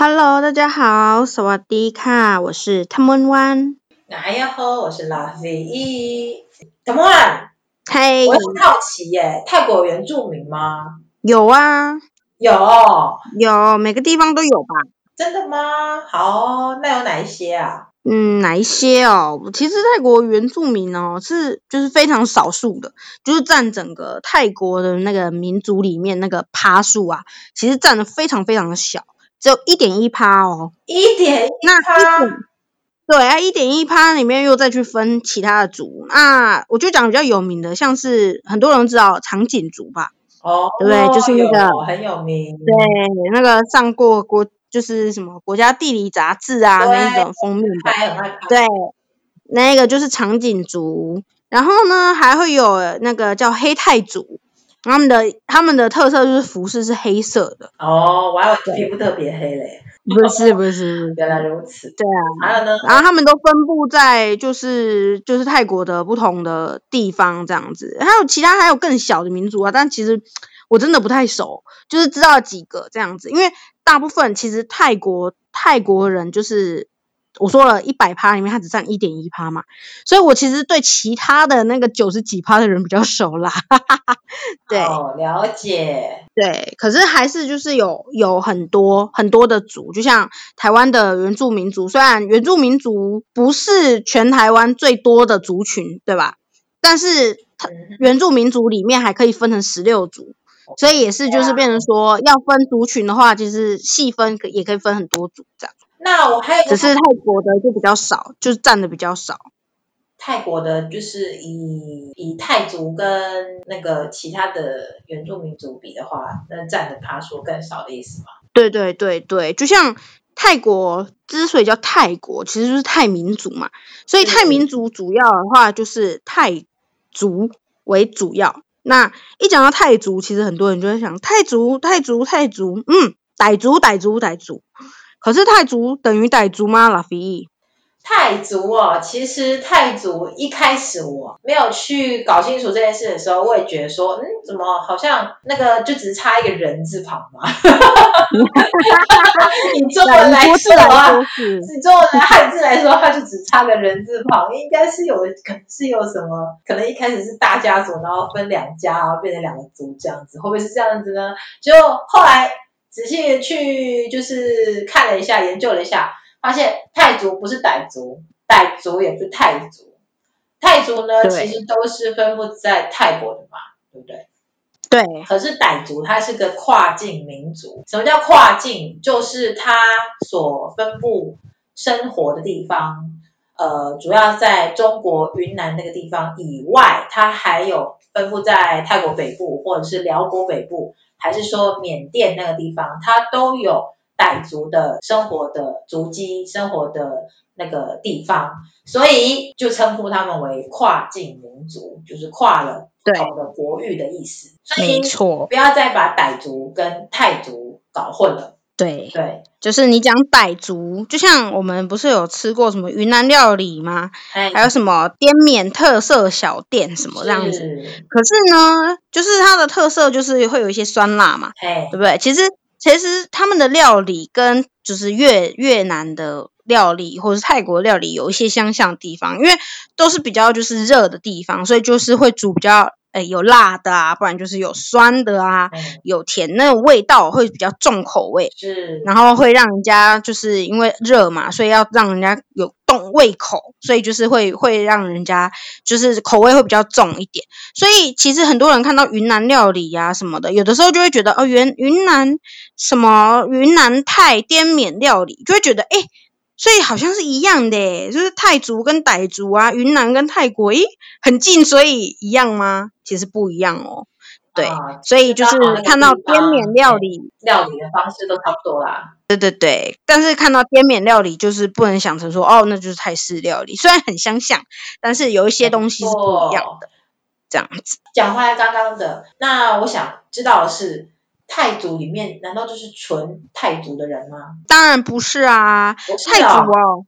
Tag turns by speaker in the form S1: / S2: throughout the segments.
S1: Hello，大家好，สวัสดีค่ะ，我是 Tamwan。
S2: 大家好，我是拉菲伊。Tamwan，
S1: 嘿，
S2: 我很好奇耶，泰国有原住民吗？
S1: 有啊，
S2: 有，
S1: 有，每个地方都有吧？
S2: 真的吗？好，那有哪一些啊？
S1: 嗯，哪一些哦？其实泰国原住民哦，是就是非常少数的，就是占整个泰国的那个民族里面那个趴数啊，其实占的非常非常的小， 只有一点一趴哦。
S2: 一点一趴？
S1: 对啊，一点一趴里面又再去分其他的族，那我就讲比较有名的，像是很多人知道长颈族吧？
S2: 哦，
S1: 对不对？就是那个
S2: 很有名，
S1: 对，那个上过国。就是什么国家地理杂志啊，那一种封面的，对，那个就是长颈族，然后呢还会有那个叫黑泰族，他们的他们的特色就是服饰是黑色的。
S2: 哦，我还皮肤特别黑嘞。
S1: 不是不是，
S2: 原来如此。
S1: 对啊，
S2: 还有呢，
S1: 然后他们都分布在就是就是泰国的不同的地方这样子，还有其他还有更小的民族啊，但其实。我真的不太熟，就是知道几个这样子，因为大部分其实泰国泰国人就是我说了一百趴里面，他只占一点一趴嘛，所以我其实对其他的那个九十几趴的人比较熟啦。对，
S2: 哦，了解。
S1: 对，可是还是就是有有很多很多的族，就像台湾的原住民族，虽然原住民族不是全台湾最多的族群，对吧？但是原住民族里面还可以分成十六族。所以也是，就是变成说要分族群的话，其实细分可也可以分很多组这样。
S2: 那我还有，
S1: 只是泰国的就比较少，就是占的比较少。
S2: 泰国的就是以以泰族跟那个其他的原住民族比的话，那占的趴数更少的意思吗？
S1: 对对对对，就像泰国之所以叫泰国，其实就是泰民族嘛。所以泰民族主要的话就是泰族为主要。那一讲到泰族，其实很多人就会想泰族，泰族，泰族，嗯，傣族，傣族，傣族。可是泰族等于傣族吗？拉菲？
S2: 泰族哦，其实泰族一开始我没有去搞清楚这件事的时候，我也觉得说，嗯，怎么好像那个就只差一个人字旁嘛？以中文来说啊，以中文来汉字来说，它就只差个人字旁，应该是有可能是有什么？可能一开始是大家族，然后分两家，然后变成两个族这样子，会不会是这样子呢？就后来仔细去就是看了一下，研究了一下。发现泰族不是傣族，傣族也不是泰族，泰族呢其实都是分布在泰国的嘛，对不对？
S1: 对。
S2: 可是傣族它是个跨境民族，什么叫跨境？就是它所分布生活的地方，呃，主要在中国云南那个地方以外，它还有分布在泰国北部，或者是寮国北部，还是说缅甸那个地方，它都有。傣族的生活的足迹，生活的那个地方，所以就称呼他们为跨境民族，就是跨了不同的国域的意思。
S1: 没错，
S2: 不要再把傣族跟泰族搞混了。
S1: 对
S2: 对，
S1: 就是你讲傣族，就像我们不是有吃过什么云南料理吗？哎，还有什么滇缅特色小店什么这样子。可是呢，就是它的特色就是会有一些酸辣嘛，对不对？其实。其实他们的料理跟就是越越南的料理或者是泰国料理有一些相像的地方，因为都是比较就是热的地方，所以就是会煮比较诶有辣的啊，不然就是有酸的啊，有甜，那种味道会比较重口味，是，然后会让人家就是因为热嘛，所以要让人家有。动胃口，所以就是会会让人家就是口味会比较重一点。所以其实很多人看到云南料理呀、啊、什么的，有的时候就会觉得哦，云云南什么云南泰滇缅料理，就会觉得哎，所以好像是一样的，就是泰族跟傣族啊，云南跟泰国，诶，很近，所以一样吗？其实不一样哦。对、啊，所以就是看到滇缅料理，
S2: 料理的方式都差不多啦。
S1: 对对对，但是看到滇缅料理，就是不能想成说哦，那就是泰式料理。虽然很相像，但是有一些东西是不一样的。这样子。
S2: 讲回来刚刚的，那我想知道的是，泰族里面难道就是纯泰族的人吗？
S1: 当然不是啊，是哦、泰族哦。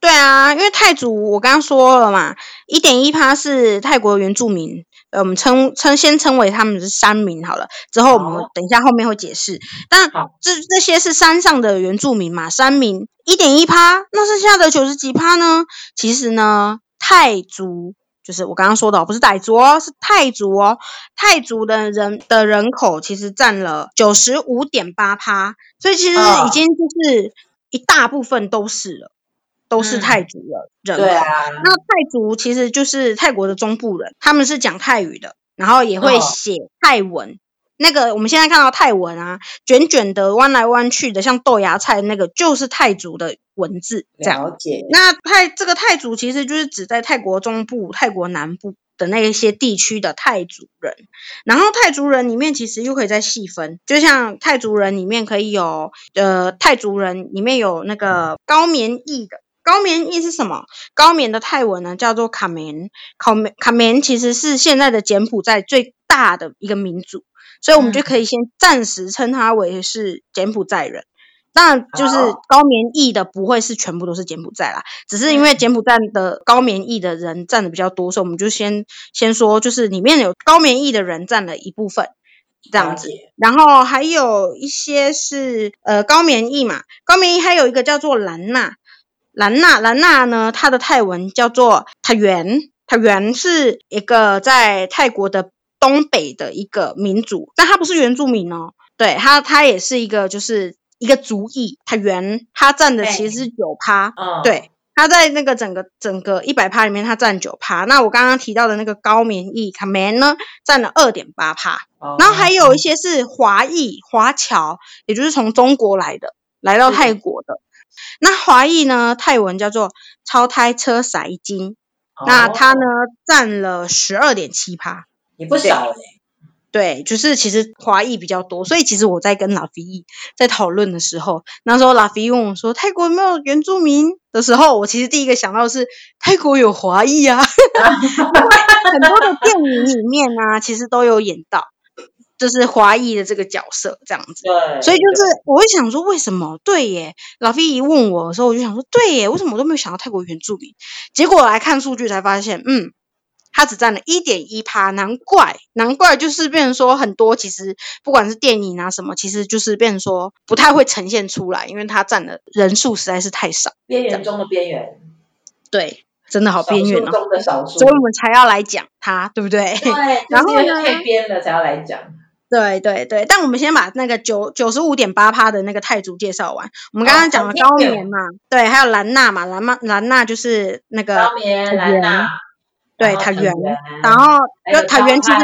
S1: 对啊，因为泰族我刚刚说了嘛，一点一趴是泰国原住民。呃，我们称称先称为他们是山民好了，之后我们等一下后面会解释。但这这些是山上的原住民嘛，山民一点一趴，那剩下的九十几趴呢？其实呢，泰族就是我刚刚说的，不是傣族哦，是泰族哦。泰族的人的人口其实占了九十五点八趴，所以其实已经就是一大部分都是了。都是泰族的人，嗯，对啊。那泰族其实就是泰国的中部人，他们是讲泰语的，然后也会写泰文。哦。那个我们现在看到泰文啊，卷卷的、弯来弯去的，像豆芽菜那个，就是泰族的文字。
S2: 了解。
S1: 那泰这个泰族其实就是指在泰国中部、泰国南部的那一些地区的泰族人。然后泰族人里面其实又可以再细分，就像泰族人里面可以有呃，泰族人里面有那个高棉裔的。高棉裔是什么？高棉的泰文呢，叫做卡棉。卡棉卡棉其实是现在的柬埔寨最大的一个民族，所以我们就可以先暂时称它为是柬埔寨人。当然，就是高棉裔的不会是全部都是柬埔寨啦，只是因为柬埔寨的高棉裔的人占的比较多，所以我们就先先说，就是里面有高棉裔的人占了一部分这样子。然后还有一些是呃高棉裔嘛，高棉裔还有一个叫做兰纳。兰纳，兰纳呢，它的泰文叫做塔原，塔原是一个在泰国的东北的一个民族，但它不是原住民哦，对，它它也是一个就是一个族裔，塔原，它占的其实是九趴，对，它在那个整个整个一百趴里面，它占九趴。那我刚刚提到的那个高棉裔卡棉呢，占了二点八趴，然后还有一些是华裔华侨，也就是从中国来的，来到泰国的。那华裔呢？泰文叫做超胎车塞金，哦、那它呢占了十二点七趴，
S2: 也不小哎。
S1: 对，就是其实华裔比较多，所以其实我在跟拉菲裔在讨论的时候，那时候拉菲问我说泰国有没有原住民的时候，我其实第一个想到的是泰国有华裔啊 很多的电影里面啊，其实都有演到。就是华裔的这个角色这样子，对，所以就是我会想说，为什么？对耶，老飞一问我的时候，我就想说，对耶，为什么我都没有想到泰国原住民？结果来看数据才发现，嗯，他只占了一点一趴，难怪，难怪就是变成说很多，其实不管是电影啊什么，其实就是变成说不太会呈现出来，因为他占的人数实在是太少，
S2: 边缘中的边缘，
S1: 对，真的好边缘哦，
S2: 中的少数，
S1: 所以我们才要来讲他，对不对？
S2: 对，然后呢，太边了才要来讲。
S1: 对对对，但我们先把那个九九十五点八趴的那个泰族介绍完。我们刚刚讲了高棉嘛，对，还有兰纳嘛，兰纳兰纳就是那个
S2: 高棉兰纳，
S1: 对，塔原，然后塔原其实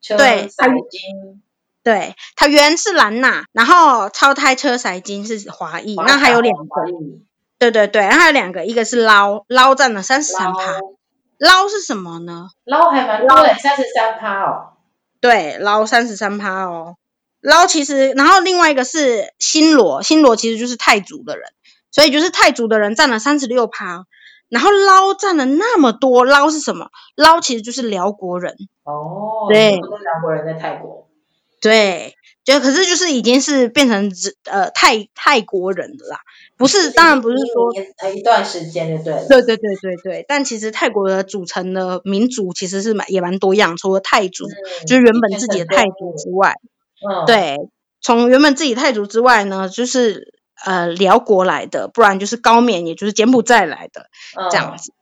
S1: 就是对塔金，对塔原是兰纳，然后超胎车塞金是华裔，那还有两个，对对对，然后还有两个，一个是捞捞占了三十三趴，捞是什么呢？
S2: 捞还蛮多的，三十三趴哦。
S1: 对，捞三十三趴哦，捞其实，然后另外一个是新罗，新罗其实就是泰族的人，所以就是泰族的人占了三十六趴，然后捞占了那么多，捞是什么？捞其实就是辽国人。
S2: 哦，对，很多寮国人在泰国，
S1: 对，就可是就是已经是变成呃泰泰国人了啦。不是，当然不是说
S2: 一段时间就对了。
S1: 对对对对对，但其实泰国的组成的民族其实是蛮也蛮多样，除了泰族，嗯、就是原本自己的泰族之外，嗯，对，从原本自己泰族之外呢，就是呃辽国来的，不然就是高棉，也就是柬埔寨来的、嗯、这样子。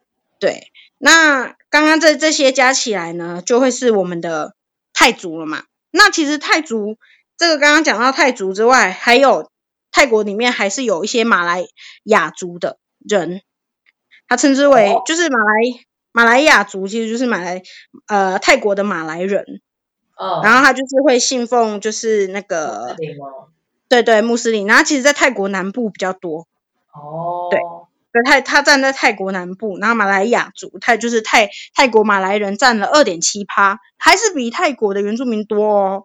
S1: 对，那刚刚这这些加起来呢，就会是我们的泰族了嘛？那其实泰族这个刚刚讲到泰族之外，还有。泰国里面还是有一些马来亚族的人，他称之为就是马来马来亚族，其实就是马来呃泰国的马来人。哦。然后他就是会信奉就是那个，对对穆斯林。然后其实，在泰国南部比较多。哦。对，对泰他站在泰国南部，然后马来亚族，泰就是泰泰国马来人占了二点七趴，还是比泰国的原住民多哦。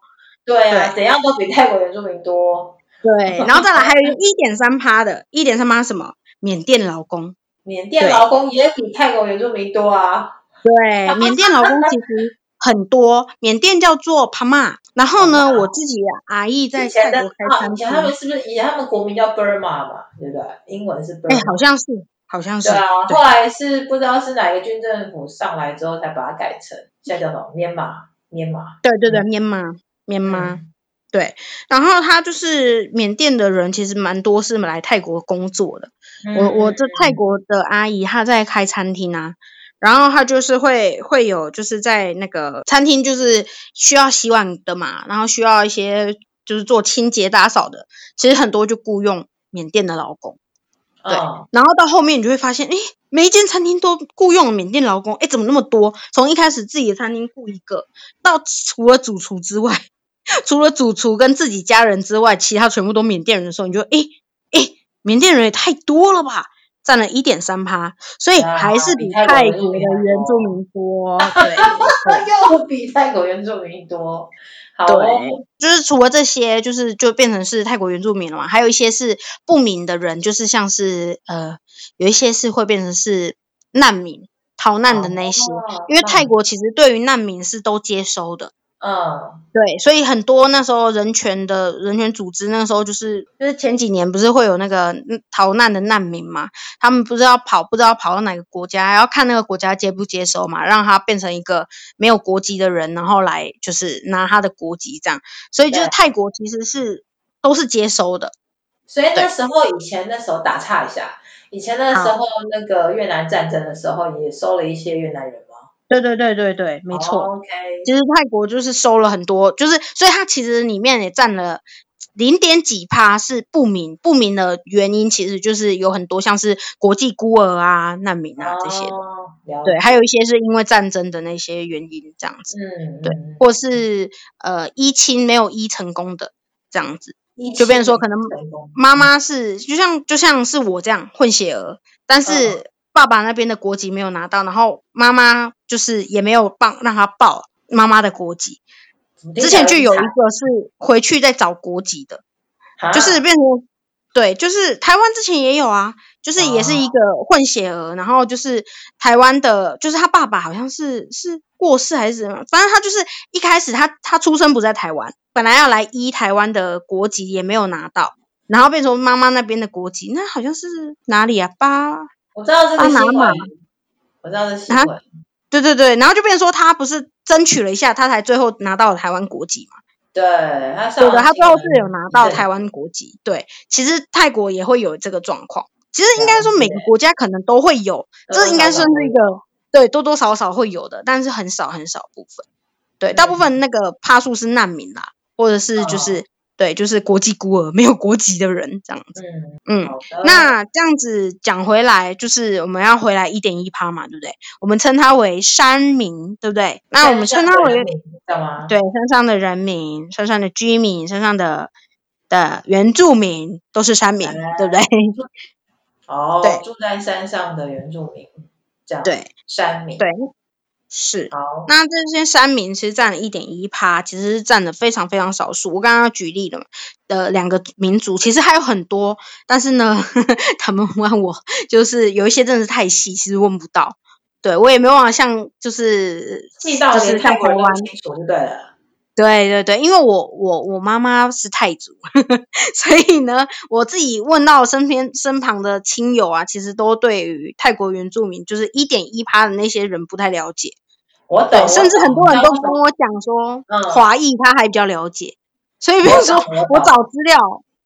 S2: 对啊，怎样都比泰国原住民多。
S1: 对，然后再来还有一点三趴的，一点三趴什么？缅甸劳工，
S2: 缅甸劳工也比泰国原住民多啊。
S1: 对，缅甸劳工其实很多，缅甸叫做帕玛。然后呢，我自己阿姨在泰国开餐厅。
S2: 以前他们是不是以前他们国名叫 Burma 嘛？对不对？英文是 Burma。
S1: 哎，好像是，好像是。
S2: 对啊，后来是不知道是哪个军政府上来之后，才把它改成现在叫什么缅马，缅马。
S1: 对对对，缅马，缅马。对，然后他就是缅甸的人，其实蛮多是来泰国工作的。嗯、我我这泰国的阿姨，她在开餐厅啊，然后她就是会会有就是在那个餐厅就是需要洗碗的嘛，然后需要一些就是做清洁打扫的，其实很多就雇佣缅甸的劳工。对，哦、然后到后面你就会发现，诶，每一间餐厅都雇佣缅甸劳工，诶，怎么那么多？从一开始自己的餐厅雇一个，到除了主厨之外。除了主厨跟自己家人之外，其他全部都缅甸人的时候，你就诶诶，缅甸人也太多了吧，占了一点三趴，所以还是比泰国的原住民多。对，
S2: 又比泰国原住民多。好，
S1: 对，就是除了这些，就是就变成是泰国原住民了嘛，还有一些是不明的人，就是像是呃，有一些是会变成是难民逃难的那些，哦、因为泰国其实对于难民是都接收的。嗯，对，所以很多那时候人权的人权组织，那个时候就是就是前几年不是会有那个逃难的难民嘛？他们不知道跑，不知道跑到哪个国家，要看那个国家接不接收嘛，让他变成一个没有国籍的人，然后来就是拿他的国籍这样。所以就是泰国其实是都是接收的。
S2: 所以那时候以前那时候打岔一下，以前那时候那个越南战争的时候也收了一些越南人。
S1: 对对对对对，没错。
S2: Oh, OK，
S1: 其实泰国就是收了很多，就是所以它其实里面也占了零点几趴是不明，不明的原因其实就是有很多像是国际孤儿啊、难民啊这些的。
S2: Oh,
S1: 对，还有一些是因为战争的那些原因这样子。嗯，对，或是呃医亲没有医成功的这样子，就变成说可能妈妈是就像就像是我这样混血儿，但是。Oh. 爸爸那边的国籍没有拿到，然后妈妈就是也没有帮让他报妈妈的国籍。之前就有一个是回去再找国籍的，啊、就是变成对，就是台湾之前也有啊，就是也是一个混血儿，啊、然后就是台湾的，就是他爸爸好像是是过世还是什么，反正他就是一开始他他出生不在台湾，本来要来依台湾的国籍也没有拿到，然后变成妈妈那边的国籍，那好像是哪里啊？八。
S2: 我知道这个新闻，我知道这新闻，
S1: 对对对，然后就变成说他不是争取了一下，他才最后拿到了台湾国籍嘛？
S2: 对，他
S1: 对的，他最后是有拿到台湾国籍。对，其实泰国也会有这个状况，其实应该说每个国家可能都会有，这应该算是一个对多多少少会有的，但是很少很少部分。对，大部分那个帕数是难民啦，或者是就是。对，就是国际孤儿，没有国籍的人这样子。嗯嗯，那这样子讲回来，就是我们要回来一点一趴嘛，对不对？我们称它为山民，对不对？那我们称它为对山上的人民、山上的居民、山上的的原住民都是山民，对不对？
S2: 哦，对，住在山上的原住民，这样对山民
S1: 对。是，好，那这些山民其实占了一点一趴，其实是占的非常非常少数。我刚刚举例了的两个民族，其实还有很多，但是呢，呵 呵他们问我，就是有一些真的是太细，其实问不到。对，我也没办法像，就是
S2: 细到是泰国人都清楚就对了。
S1: 对对对，因为我我我妈妈是泰族，所以呢，我自己问到身边身旁的亲友啊，其实都对于泰国原住民就是一点一趴的那些人不太了解。
S2: 我懂，
S1: 甚至很多人都跟我讲说，嗯，华裔他还比较了解，所以比如说我找资料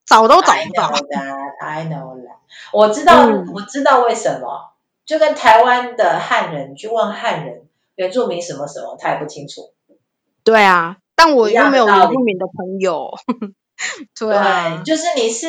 S1: 找都找不到。
S2: I know that，我知道，我知道为什么，就跟台湾的汉人去问汉人原住民什么什么，他也不清楚。
S1: 对啊，但我又没有原住民的朋友。对，
S2: 就是你是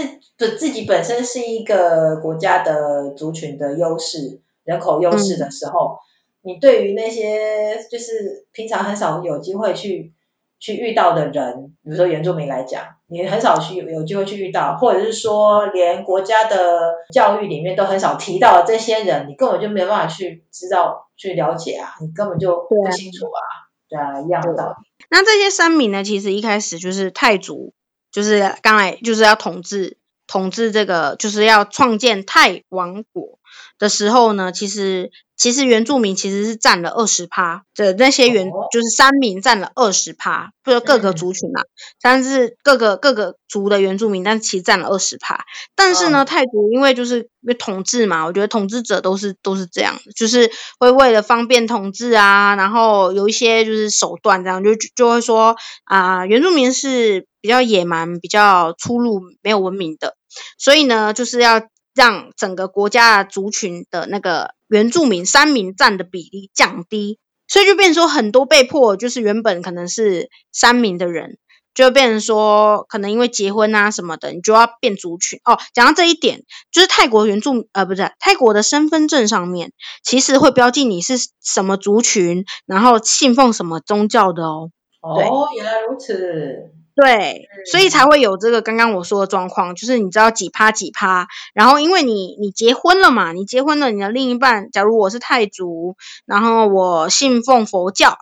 S2: 自己本身是一个国家的族群的优势、人口优势的时候。你对于那些就是平常很少有机会去去遇到的人，比如说原住民来讲，你很少去有机会去遇到，或者是说连国家的教育里面都很少提到的这些人，你根本就没办法去知道去了解啊，你根本就不清楚啊，对啊，对啊，一样的道理。
S1: 那这些山民呢，其实一开始就是泰族，就是刚来就是要统治统治这个，就是要创建泰王国。的时候呢，其实其实原住民其实是占了二十趴的那些原、哦、就是山民占了二十趴，不是各个族群嘛、啊，但是各个各个族的原住民，但其实占了二十趴。但是呢，泰国因为就是因为统治嘛，我觉得统治者都是都是这样的，就是会为了方便统治啊，然后有一些就是手段这样，就就会说啊、呃，原住民是比较野蛮、比较粗鲁、没有文明的，所以呢，就是要。让整个国家族群的那个原住民山民占的比例降低，所以就变成说很多被迫就是原本可能是山民的人，就变成说可能因为结婚啊什么的，你就要变族群哦。讲到这一点，就是泰国原住呃不是泰国的身份证上面其实会标记你是什么族群，然后信奉什么宗教的哦。
S2: 哦，原来如此。
S1: 对，所以才会有这个刚刚我说的状况，就是你知道几趴几趴，然后因为你你结婚了嘛，你结婚了，你的另一半，假如我是泰族，然后我信奉佛教，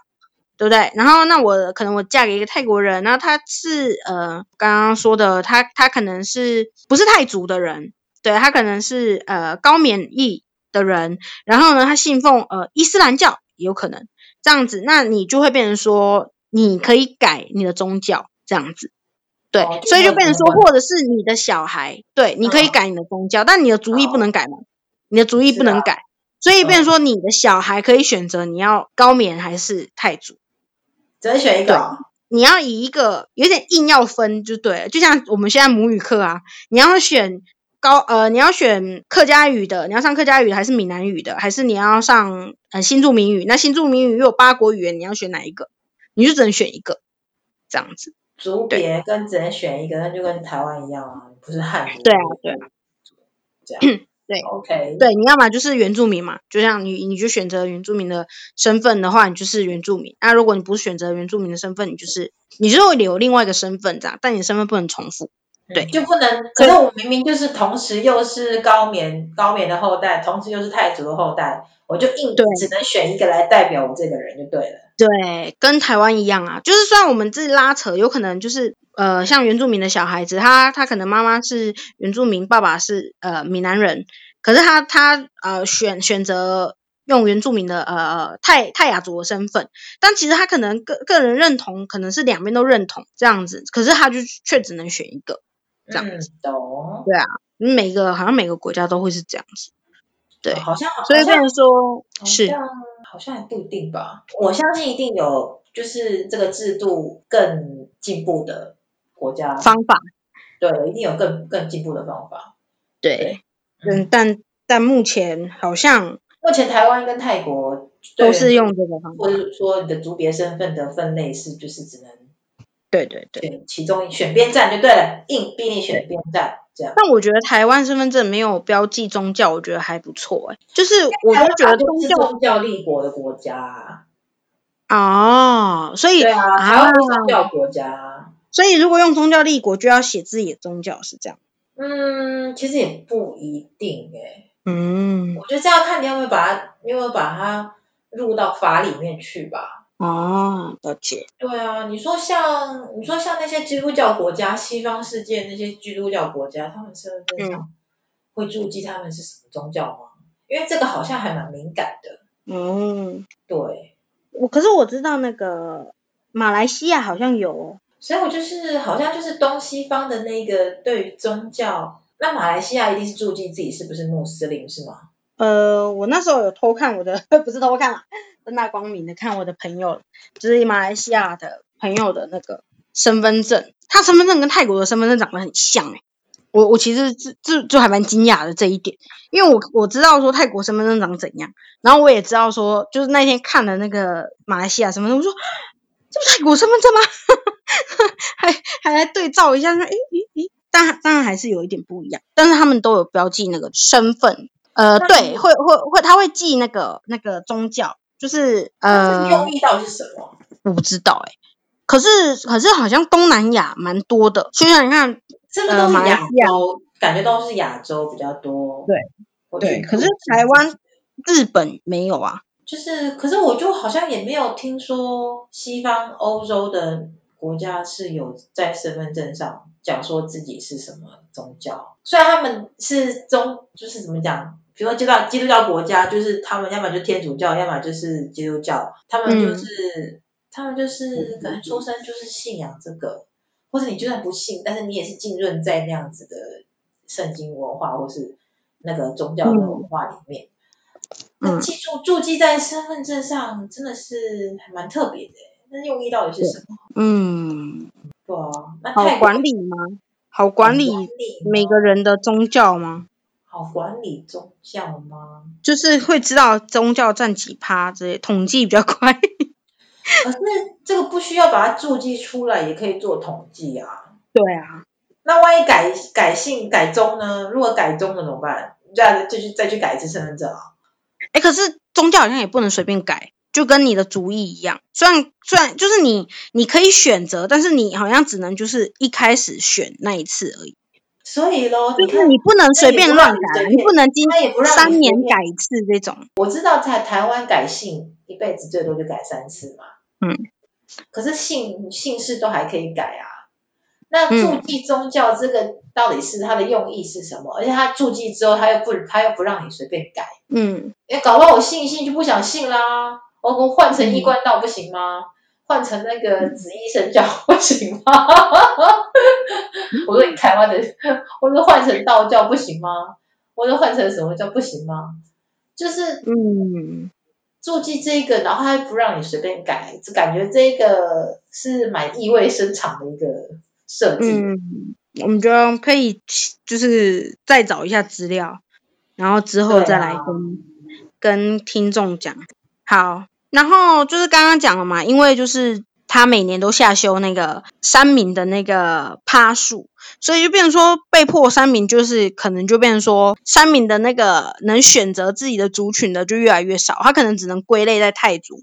S1: 对不对？然后那我可能我嫁给一个泰国人，那他是呃刚刚说的，他他可能是不是泰族的人，对，他可能是呃高免疫的人，然后呢他信奉呃伊斯兰教，也有可能这样子，那你就会变成说你可以改你的宗教。这样子，对，哦、所以就变成说，或者是你的小孩，对，你可以改你的宗教，哦、但你的族裔不能改嘛，你的族裔不能改，啊、所以变成说，你的小孩可以选择你要高棉还是泰族，
S2: 只能选一个。
S1: 你要以一个有点硬要分就对了，就像我们现在母语课啊，你要选高呃，你要选客家语的，你要上客家语还是闽南语的，还是你要上呃新住民语？那新住民语又有八国语言，你要选哪一个？你就只能选一个，这样子。
S2: 族别跟只能选一个，那就跟台湾一样啊，不是汉族。
S1: 对啊，对啊，这样 对
S2: ，OK，
S1: 对，你要么就是原住民嘛，就像你，你就选择原住民的身份的话，你就是原住民。那如果你不是选择原住民的身份，你就是你就会有另外一个身份这样，但你的身份不能重复。对，
S2: 就不能。可是我明明就是同时又是高棉高棉的后代，同时又是泰族的后代，我就硬对只能选一个来代表我这个人就对了。
S1: 对，跟台湾一样啊，就是虽然我们自己拉扯，有可能就是呃，像原住民的小孩子，他他可能妈妈是原住民，爸爸是呃闽南人，可是他他呃选选择用原住民的呃泰泰雅族的身份，但其实他可能个个人认同可能是两边都认同这样子，可是他就却只能选一个这样子。
S2: 嗯，懂。
S1: 对啊，每个好像每个国家都会是这样子。对，
S2: 哦、好像，
S1: 所以这样说是。
S2: 好像还不一定吧，我相信一定有，就是这个制度更进步的国家。
S1: 方法，
S2: 对，一定有更更进步的方法，
S1: 对，嗯，嗯但但目前好像
S2: 目前台湾跟泰国
S1: 都是用这个方法，
S2: 或者说你的族别身份的分类是就是只能，
S1: 对对
S2: 对，其中选边站就对了，硬逼你选边站。
S1: 但我觉得台湾身份证没有标记宗教，我觉得还不错哎、欸。就是我都觉得宗教
S2: 宗教立国的国家
S1: 啊，哦，所以
S2: 对啊，台湾是宗教国家，
S1: 所以如果用宗教立国，就要写自己的宗教，是这样。
S2: 嗯，其实也不一定哎、欸。
S1: 嗯，
S2: 我觉得这样看你要不要把它，你有没有把它入到法里面去吧。
S1: 哦，了解。
S2: 对啊，你说像你说像那些基督教国家，西方世界那些基督教国家，他们身份上会注记他们是什么宗教吗？嗯、因为这个好像还蛮敏感的。
S1: 嗯，
S2: 对。
S1: 我可是我知道那个马来西亚好像有，
S2: 所以我就是好像就是东西方的那个对于宗教，那马来西亚一定是注记自己是不是穆斯林是吗？
S1: 呃，我那时候有偷看我的，不是偷看了。正大光明的看我的朋友，就是马来西亚的朋友的那个身份证，他身份证跟泰国的身份证长得很像哎，我我其实就就就还蛮惊讶的这一点，因为我我知道说泰国身份证长怎样，然后我也知道说，就是那天看了那个马来西亚身份证，我说这不泰国身份证吗？还还来对照一下，说诶诶诶，但当然还是有一点不一样，但是他们都有标记那个身份，呃，对，会会会，他会记那个那个宗教。就是呃，
S2: 用意到底是什么？
S1: 我不知道哎、欸。可是可是好像东南亚蛮多的，就像你看，
S2: 真的都是亚洲，感觉都是亚洲比较多。
S1: 对对，可是台湾、日本没有啊。
S2: 就是，可是我就好像也没有听说西方欧洲的国家是有在身份证上讲说自己是什么宗教。虽然他们是宗，就是怎么讲，比如说基督教基督教国家，就是他们要么就天主教，要么就是基督教，他们就是、嗯、他们就是可能出生就是信仰这个，或者你就算不信，但是你也是浸润在那样子的圣经文化或是那个宗教的文化里面。嗯、那记住注记在身份证上，真的是还蛮特别的。那用意到底是什么？
S1: 嗯，
S2: 对啊，那
S1: 好管理吗？好管理每个人的宗教吗？
S2: 好管理宗教吗？
S1: 就是会知道宗教占几趴之类，统计比较快。
S2: 可是这个不需要把它注记出来，也可以做统计啊。
S1: 对啊，
S2: 那万一改改姓改宗呢？如果改宗了怎么办？再再去再去改一次身份证啊？
S1: 哎，可是宗教好像也不能随便改，就跟你的主意一样。虽然虽然就是你你可以选择，但是你好像只能就是一开始选那一次而已。
S2: 所以咯，
S1: 就是你不能随便乱改，你不能今三年改一次这种。
S2: 我知道在台湾改姓一辈子最多就改三次嘛。嗯。可是姓姓氏都还可以改啊。那注记宗教这个到底是它的用意是什么？而且他注记之后，他又不他又不让你随便改。嗯。哎，搞不好我信一信就不想信啦。我我换成一贯道不行吗？换成那个紫衣神教不行吗？我说你台湾的，我说换成道教不行吗？我说换成什么叫不行吗？就是嗯，注记这个，然后他还不让你随便改，就感觉这个是蛮意味深长的一个设计。嗯，
S1: 我们就可以就是再找一下资料，然后之后再来跟、啊、跟听众讲。好。然后就是刚刚讲了嘛，因为就是他每年都下修那个山民的那个趴数，所以就变成说被迫山民就是可能就变成说山民的那个能选择自己的族群的就越来越少，他可能只能归类在泰族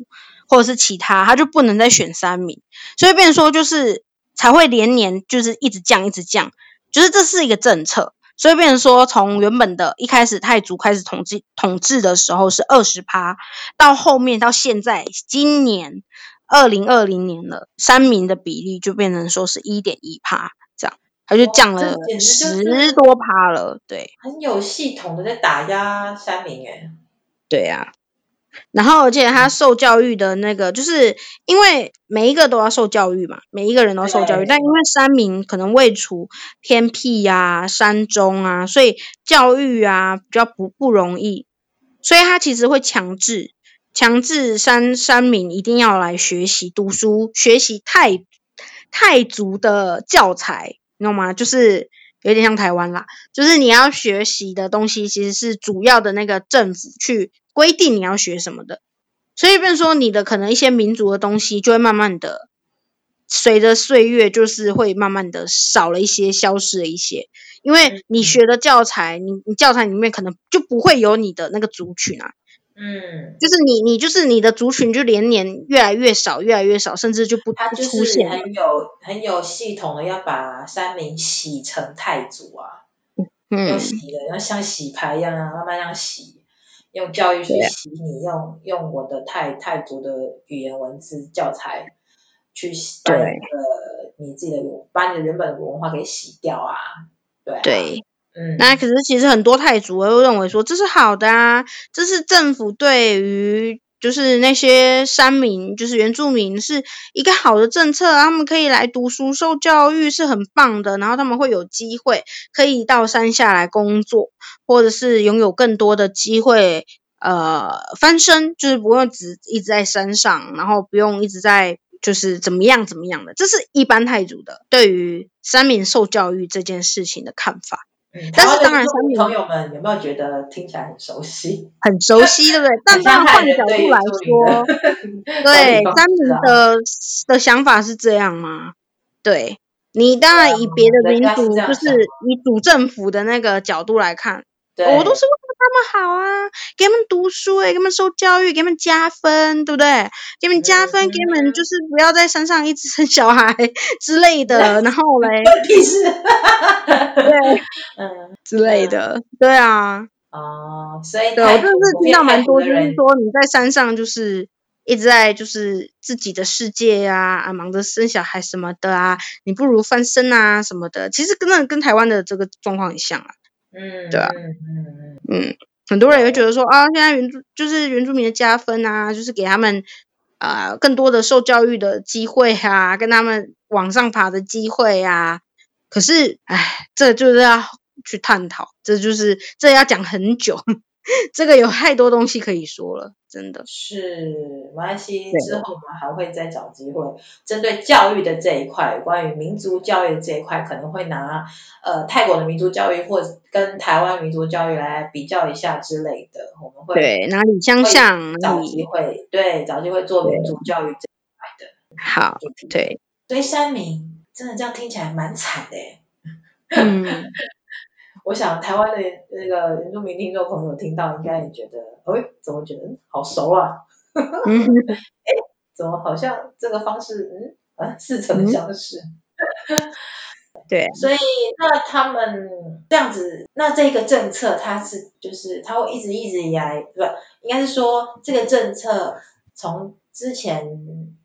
S1: 或者是其他，他就不能再选山民，所以变成说就是才会连年就是一直降一直降，就是这是一个政策。所以变成说，从原本的一开始泰族开始统治统治的时候是二十趴，到后面到现在今年二零二零年了，山民的比例就变成说是一点一趴，这样，它就降了十多趴了，对，
S2: 很有系统的在打压山民诶，
S1: 对呀。然后，而且他受教育的那个，就是因为每一个都要受教育嘛，每一个人都要受教育。但因为山民可能位处偏僻呀、啊、山中啊，所以教育啊比较不不容易，所以他其实会强制强制山山民一定要来学习读书，学习泰泰族的教材，你懂吗？就是有点像台湾啦，就是你要学习的东西，其实是主要的那个政府去。规定你要学什么的，所以变成说你的可能一些民族的东西就会慢慢的随着岁月就是会慢慢的少了一些，消失了一些，因为你学的教材，你你教材里面可能就不会有你的那个族群啊，嗯，就是你你就是你的族群就连年越来越少，越来越少，甚至就不不出现，
S2: 很有很有系统的要把山民洗成太祖啊，嗯，要洗的，要像洗牌一样啊，慢慢这样洗。用教育去洗你，用用我的太太族的语言文字教材去洗，把你的你自己的把你的原本的文化给洗掉啊，对啊，
S1: 对，那可是其实很多泰族都认为说这是好的啊，这是政府对于。就是那些山民，就是原住民，是一个好的政策，他们可以来读书受教育是很棒的，然后他们会有机会可以到山下来工作，或者是拥有更多的机会，呃，翻身，就是不用只一直在山上，然后不用一直在就是怎么样怎么样的，这是一般泰族的对于山民受教育这件事情的看法。
S2: 嗯、但是当然，朋友们有没有觉得听起来很熟悉？
S1: 很熟悉，对不对？但当然换个角度来说，对三民的的想法是这样吗？对，你当然以别的民族，就是以主政府的那个角度来看，我都是他们好啊，给他们读书，欸，给他们受教育，给他们加分，对不对？给他们加分，给他们就是不要在山上一直生小孩之类的，然后嘞，对，嗯之类的，对啊，
S2: 哦，所以
S1: 对我就是听到蛮多，就是说你在山上就是一直在就是自己的世界呀，啊，忙着生小孩什么的啊，你不如翻身啊什么的，其实跟那跟台湾的这个状况很像啊。嗯，对啊，嗯很多人也会觉得说啊，现在原住就是原住民的加分啊，就是给他们啊、呃、更多的受教育的机会啊，跟他们往上爬的机会啊。可是，哎，这就是要去探讨，这就是这要讲很久。这个有太多东西可以说了，真的
S2: 是。没关系，之后我们还会再找机会，针对教育的这一块，关于民族教育的这一块，可能会拿呃泰国的民族教育或跟台湾民族教育来比较一下之类的。我们会
S1: 对哪里相像，
S2: 找机会对找机会做民族教育这一块的。
S1: 好，对。
S2: 所以三名真的这样听起来蛮惨的。
S1: 嗯。
S2: 我想台湾的那个原住民听众朋友听到，应该也觉得，哎，怎么觉得好熟啊？哎，怎么好像这个方式，嗯，啊，似曾相识。
S1: 对，
S2: 所以那他们这样子，那这个政策它是就是它会一直一直以来，不，应该是说这个政策从之前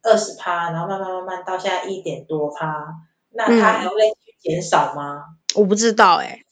S2: 二十趴，然后慢慢慢慢到现在一点多趴，那它还会减少吗？嗯
S1: 我不知道哎、欸，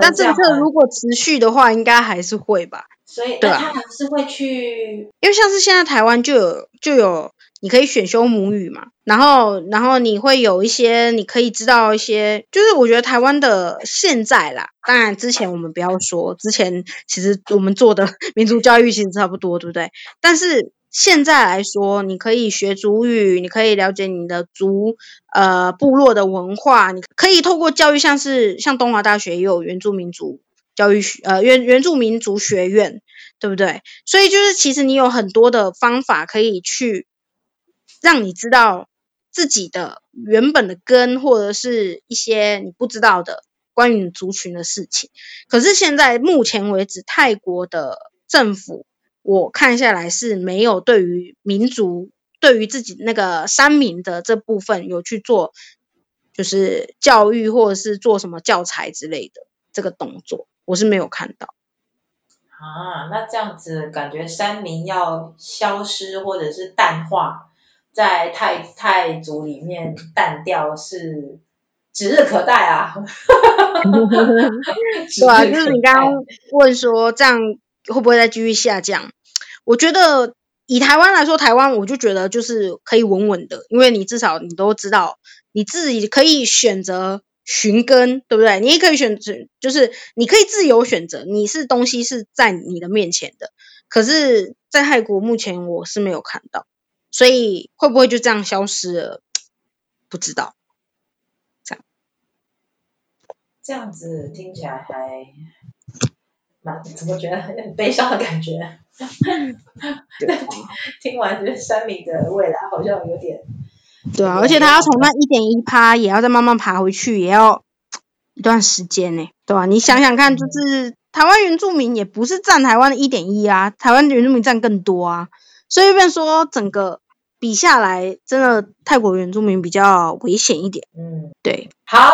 S1: 但政策如果持续的话，应该还是会吧。
S2: 所以，对，他还是会去，
S1: 因为像是现在台湾就有就有，你可以选修母语嘛，然后然后你会有一些，你可以知道一些，就是我觉得台湾的现在啦，当然之前我们不要说，之前其实我们做的 民族教育其实差不多，对不对？但是。现在来说，你可以学族语，你可以了解你的族呃部落的文化，你可以透过教育，像是像东华大学也有原住民族教育学呃原原住民族学院，对不对？所以就是其实你有很多的方法可以去让你知道自己的原本的根，或者是一些你不知道的关于族群的事情。可是现在目前为止，泰国的政府。我看下来是没有对于民族，对于自己那个山民的这部分有去做，就是教育或者是做什么教材之类的这个动作，我是没有看到。
S2: 啊，那这样子感觉山民要消失或者是淡化，在泰泰族里面淡掉是指日可待啊。
S1: 对啊，就是你刚刚问说这样会不会再继续下降？我觉得以台湾来说，台湾我就觉得就是可以稳稳的，因为你至少你都知道你自己可以选择寻根，对不对？你也可以选择，就是你可以自由选择，你是东西是在你的面前的。可是，在泰国目前我是没有看到，所以会不会就这样消失了？不知道。这样，
S2: 这样子听起来还。怎么觉得很悲伤的感觉？听完觉得山民的未来好像有点……
S1: 对啊，而且他要从那一点一趴，也要再慢慢爬回去，也要一段时间呢，对吧、啊？你想想看，就是台湾原住民也不是占台湾的一点一啊，台湾原住民占更多啊，所以便说整个比下来，真的泰国原住民比较危险一点。
S2: 嗯，
S1: 对。
S2: 好，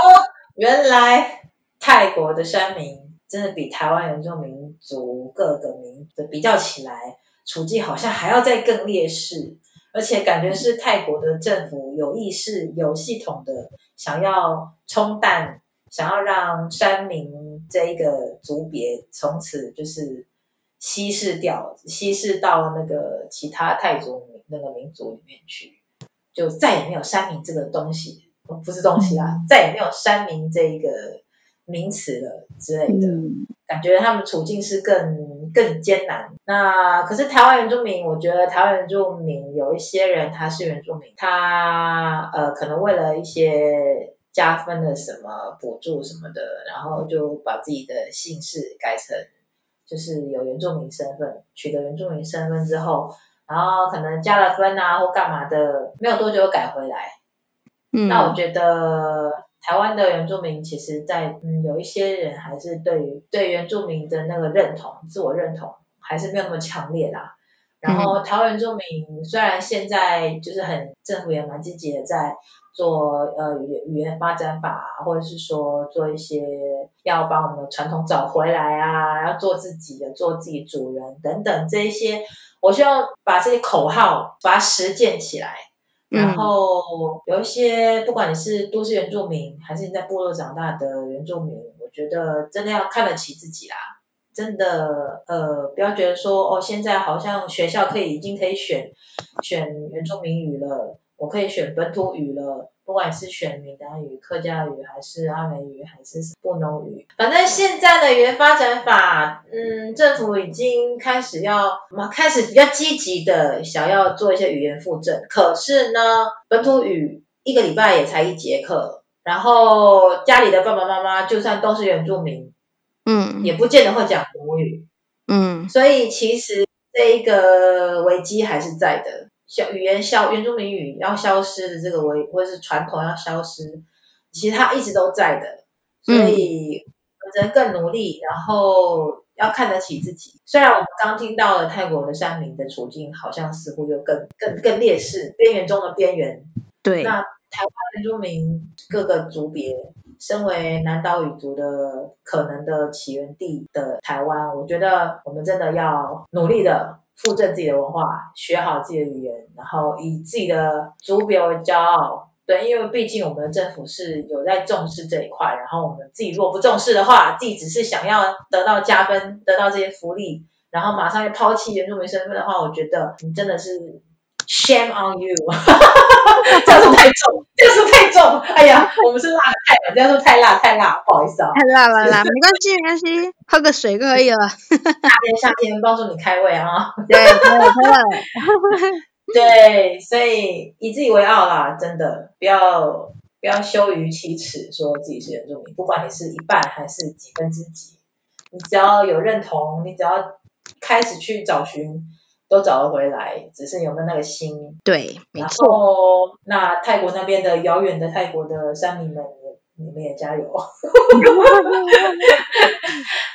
S2: 原来泰国的山民。真的比台湾原住民族各个民族比较起来，处境好像还要再更劣势，而且感觉是泰国的政府有意识、有系统的想要冲淡，想要让山民这一个族别从此就是稀释掉，稀释到那个其他泰族那个民族里面去，就再也没有山民这个东西，不是东西啊，再也没有山民这一个。名词了之类的，嗯、感觉他们处境是更更艰难。那可是台湾原住民，我觉得台湾原住民有一些人他是原住民，他呃可能为了一些加分的什么补助什么的，然后就把自己的姓氏改成就是有原住民身份，取得原住民身份之后，然后可能加了分啊或干嘛的，没有多久改回来。嗯，那我觉得。台湾的原住民，其实在，在嗯，有一些人还是对于对原住民的那个认同、自我认同，还是没有那么强烈啦。然后，台湾原住民虽然现在就是很政府也蛮积极的在做呃语言语言发展法，或者是说做一些要把我们的传统找回来啊，要做自己的、做自己主人等等这一些，我需要把这些口号把它实践起来。然后有一些，不管你是都市原住民，还是你在部落长大的原住民，我觉得真的要看得起自己啦。真的呃，不要觉得说哦，现在好像学校可以已经可以选选原住民语了，我可以选本土语了。不管是选闽南语、客家语，还是阿美语，还是布农语，反正现在的语言发展法，嗯，政府已经开始要，开始比较积极的想要做一些语言复振。可是呢，本土语一个礼拜也才一节课，然后家里的爸爸妈妈就算都是原住民，嗯，也不见得会讲母语，嗯，所以其实这一个危机还是在的。小语言消原住民语要消失的这个危，或者是传统要消失，其实它一直都在的，所以我们更努力，然后要看得起自己。虽然我们刚听到了泰国的山民的处境，好像似乎就更更更劣势，边缘中的边缘。
S1: 对。
S2: 那台湾原住民各个族别，身为南岛语族的可能的起源地的台湾，我觉得我们真的要努力的。复振自己的文化，学好自己的语言，然后以自己的族别为骄傲。对，因为毕竟我们的政府是有在重视这一块，然后我们自己如果不重视的话，自己只是想要得到加分，得到这些福利，然后马上又抛弃原住民身份的话，我觉得你真的是。Shame on you！这样说太重，这样说太重。哎呀，我们是辣的太辣，这样说太辣太辣，不好意思啊。
S1: 太辣了啦，没关系没关系，喝个水可以了。夏
S2: 天夏天，帮助你开胃啊。
S1: 对，开了开了。
S2: 对，所以以自己为傲啦，真的不要不要羞于启齿，说自己是原住民，不管你是一半还是几分之几，你只要有认同，你只要开始去找寻。都找了回来，只是有没有那个心？
S1: 对，没错。
S2: 然后那泰国那边的遥远的泰国的山民们，你们也加油。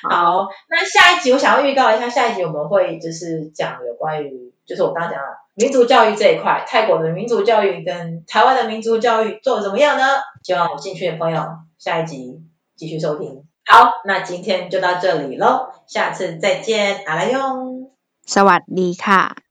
S2: 好，那下一集我想要预告一下，下一集我们会就是讲有关于，就是我刚刚讲的民族教育这一块，泰国的民族教育跟台湾的民族教育做的怎么样呢？希望有兴趣的朋友下一集继续收听。好，那今天就到这里喽，下次再见，阿来用。
S1: สวัสดีค่ะ